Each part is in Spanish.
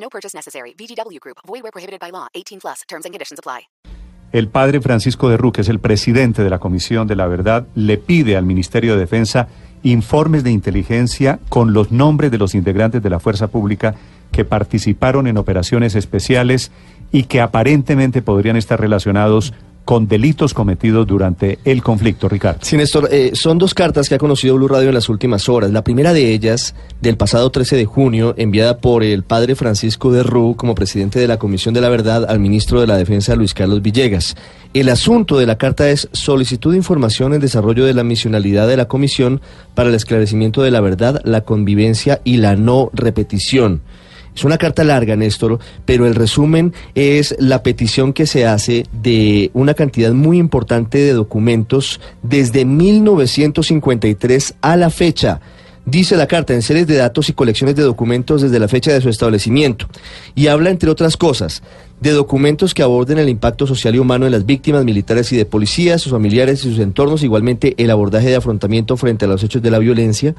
No purchase necessary. VGW Group. Void prohibited by law. 18 plus. Terms and conditions apply. El padre Francisco de Ruque, es el presidente de la Comisión de la Verdad, le pide al Ministerio de Defensa informes de inteligencia con los nombres de los integrantes de la fuerza pública que participaron en operaciones especiales y que aparentemente podrían estar relacionados con delitos cometidos durante el conflicto, Ricardo. Sí, Néstor, eh, son dos cartas que ha conocido Blue Radio en las últimas horas. La primera de ellas, del pasado 13 de junio, enviada por el padre Francisco de Rú como presidente de la Comisión de la Verdad al ministro de la Defensa, Luis Carlos Villegas. El asunto de la carta es solicitud de información en desarrollo de la misionalidad de la Comisión para el esclarecimiento de la verdad, la convivencia y la no repetición. Es una carta larga, Néstor, pero el resumen es la petición que se hace de una cantidad muy importante de documentos desde 1953 a la fecha. Dice la carta en series de datos y colecciones de documentos desde la fecha de su establecimiento. Y habla, entre otras cosas, de documentos que aborden el impacto social y humano de las víctimas militares y de policías, sus familiares y sus entornos, igualmente el abordaje de afrontamiento frente a los hechos de la violencia,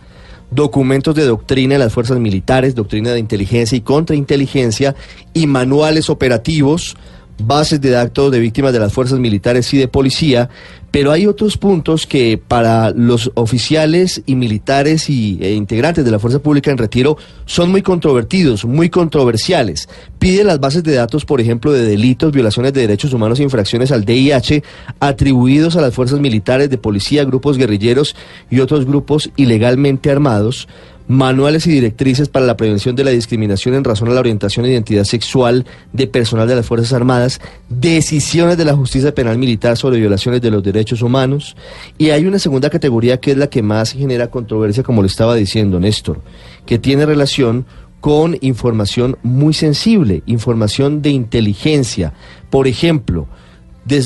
documentos de doctrina de las fuerzas militares, doctrina de inteligencia y contrainteligencia y manuales operativos, bases de datos de víctimas de las fuerzas militares y de policía, pero hay otros puntos que para los oficiales y militares y, e integrantes de la fuerza pública en retiro son muy controvertidos, muy controversiales. Pide las bases de datos, por ejemplo, de delitos, violaciones de derechos humanos e infracciones al DIH atribuidos a las fuerzas militares, de policía, grupos guerrilleros y otros grupos ilegalmente armados manuales y directrices para la prevención de la discriminación en razón a la orientación e identidad sexual de personal de las Fuerzas Armadas, decisiones de la justicia penal militar sobre violaciones de los derechos humanos, y hay una segunda categoría que es la que más genera controversia, como le estaba diciendo Néstor, que tiene relación con información muy sensible, información de inteligencia. Por ejemplo,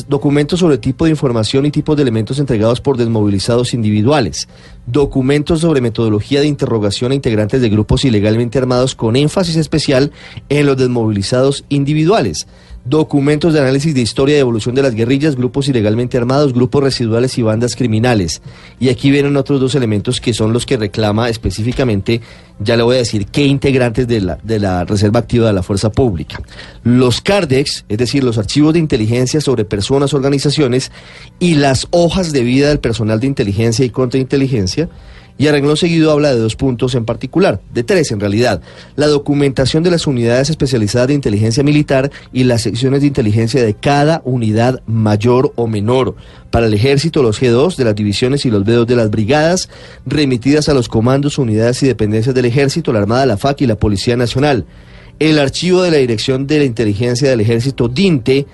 documentos sobre tipo de información y tipos de elementos entregados por desmovilizados individuales, documentos sobre metodología de interrogación a integrantes de grupos ilegalmente armados con énfasis especial en los desmovilizados individuales, documentos de análisis de historia y evolución de las guerrillas, grupos ilegalmente armados, grupos residuales y bandas criminales. Y aquí vienen otros dos elementos que son los que reclama específicamente, ya le voy a decir, qué integrantes de la, de la Reserva Activa de la Fuerza Pública. Los CARDEX, es decir, los archivos de inteligencia sobre personas, organizaciones y las hojas de vida del personal de inteligencia y contrainteligencia y arregló seguido habla de dos puntos en particular, de tres en realidad. La documentación de las unidades especializadas de inteligencia militar y las secciones de inteligencia de cada unidad mayor o menor. Para el ejército, los G2 de las divisiones y los B2 de las brigadas, remitidas a los comandos, unidades y dependencias del ejército, la Armada, la FAC y la Policía Nacional. El archivo de la Dirección de la Inteligencia del Ejército, DINTE,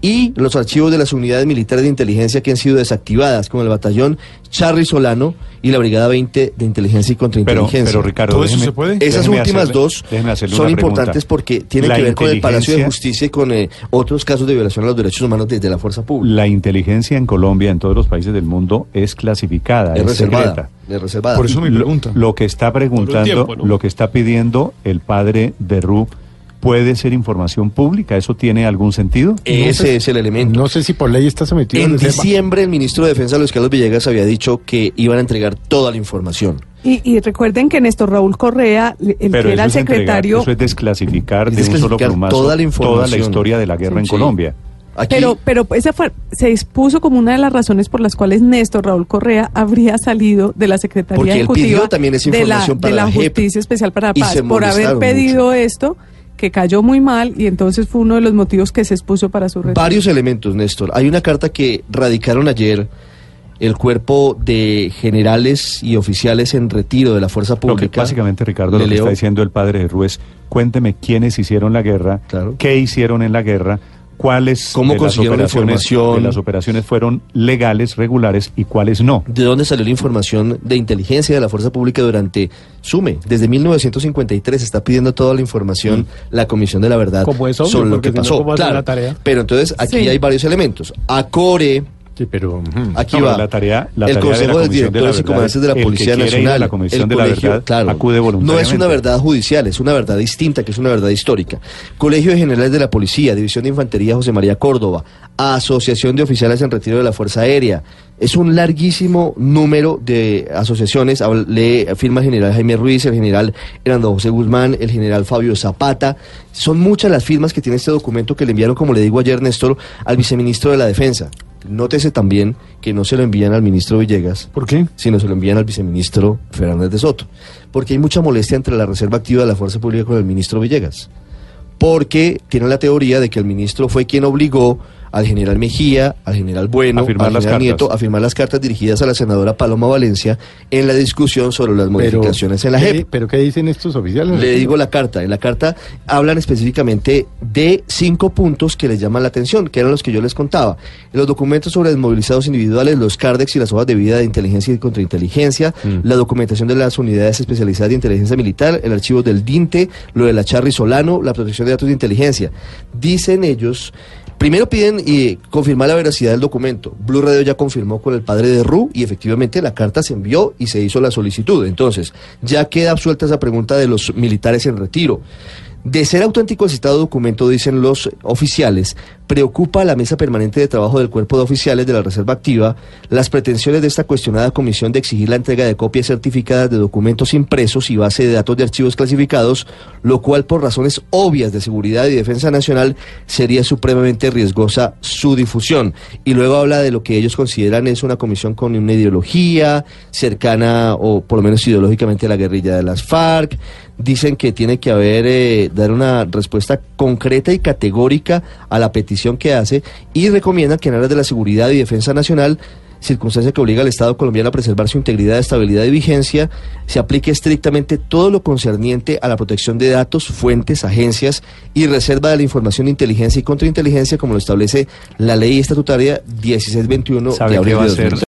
y los archivos de las unidades militares de inteligencia que han sido desactivadas, como el batallón Charly Solano y la Brigada 20 de Inteligencia y Contrainteligencia. Pero, pero Ricardo, ¿Todo eso se puede? Esas últimas dos son importantes porque tienen que ver con el Palacio de Justicia y con eh, otros casos de violación a los derechos humanos desde la fuerza pública. La inteligencia en Colombia, en todos los países del mundo, es clasificada, es, reservada. Es reservada. Por eso me pregunta. Lo, lo que está preguntando, tiempo, ¿no? lo que está pidiendo el padre de Rub puede ser información pública. ¿Eso tiene algún sentido? Ese es el elemento. No sé si por ley está sometido. En diciembre el ministro de Defensa, Luis Carlos Villegas, había dicho que iban a entregar toda la información. Y, y recuerden que Néstor Raúl Correa, el Pero que era el es entregar- secretario... eso es desclasificar Es de un solo plumazo toda la información. historia de la guerra en Sí. Colombia. Aquí, Pero, pero esa fue, se expuso como una de las razones por las cuales Néstor Raúl Correa habría salido de la Secretaría Porque él Ejecutiva pidió también esa de la, para de la la JEP, Justicia Especial para la Paz por haber pedido esto que cayó muy mal y entonces fue uno de los motivos que se expuso para su retiro. varios elementos, Néstor. Hay una carta que radicaron ayer el cuerpo de generales y oficiales en retiro de la fuerza Lo que pública. básicamente, Ricardo, Le lo que leo. está diciendo el padre de Ruiz, cuénteme quiénes hicieron la guerra, Claro. qué hicieron en la guerra, cuáles ¿Cómo de las consiguieron la operaciones- información? de las operaciones fueron legales, regulares y cuáles no. ¿De dónde salió la información de inteligencia de la fuerza pública durante SUME? Desde 1953 está pidiendo toda la información la Comisión de la Verdad Como es obvio, sobre lo porque que no, pasó. ¿cómo hacer Claro, la tarea? pero entonces aquí Sí. hay varios elementos. ACORE, Sí, pero... aquí No, va. la tarea, la el tarea la Consejo de la Directores y Comandantes de la Policía a Nacional. la Comisión el de la colegio, Verdad claro, acude No es una verdad judicial, es una verdad distinta, que es una verdad histórica. Colegio de Generales de la Policía, División de Infantería José María Córdoba, Asociación de Oficiales en Retiro de la Fuerza Aérea. Es un larguísimo número de asociaciones. Le firma el general Jaime Ruiz, el general Hernando José Guzmán, el general Fabio Zapata. Son muchas las firmas que tiene este documento que le enviaron, como le digo ayer, Néstor, al viceministro de la Defensa. Nótese también que no se lo envían al ministro Villegas, ¿Por qué? sino se lo envían al viceministro Fernández de Soto. Porque hay mucha molestia entre la Reserva Activa de la Fuerza Pública con el ministro Villegas. Porque tienen la teoría de que el ministro fue quien obligó al general Mejía, al general Bueno, A firmar al las general cartas. Nieto a firmar las cartas dirigidas a la senadora Paloma Valencia en la discusión sobre las modificaciones en la ¿qué- JEP. ¿Pero qué dicen estos oficiales? Le digo la carta. En la carta hablan específicamente de cinco puntos que les llaman la atención, que eran los que yo les contaba. Los documentos sobre desmovilizados individuales, los CARDEX y las hojas de vida de inteligencia y contrainteligencia, la documentación de las unidades especializadas de inteligencia militar, el archivo del DINTE, lo de la Charry Solano, la protección de datos de inteligencia. Dicen ellos. Primero piden y confirmar la veracidad del documento. Blue Radio ya confirmó con el padre de Ru y efectivamente la carta se envió y se hizo la solicitud. Entonces, ya queda absuelta esa pregunta de los militares en retiro. De ser auténtico el citado documento, dicen los oficiales, preocupa a la mesa permanente de trabajo del cuerpo de oficiales de la Reserva Activa las pretensiones de esta cuestionada comisión de exigir la entrega de copias certificadas de documentos impresos y base de datos de archivos clasificados, lo cual por razones obvias de seguridad y defensa nacional sería supremamente riesgosa su difusión. Y luego habla de lo que ellos consideran es una comisión con una ideología cercana o por lo menos ideológicamente a la guerrilla de las FARC. Dicen que tiene que haber, eh, dar una respuesta concreta y categórica a la petición que hace y recomiendan que en aras de la seguridad y defensa nacional circunstancia que obliga al Estado colombiano a preservar su integridad, estabilidad y vigencia, se aplique estrictamente todo lo concerniente a la protección de datos, fuentes, agencias y reserva de la información de inteligencia y contrainteligencia, como lo establece la ley estatutaria 1621 ¿Sabe de abril de hacer 2000.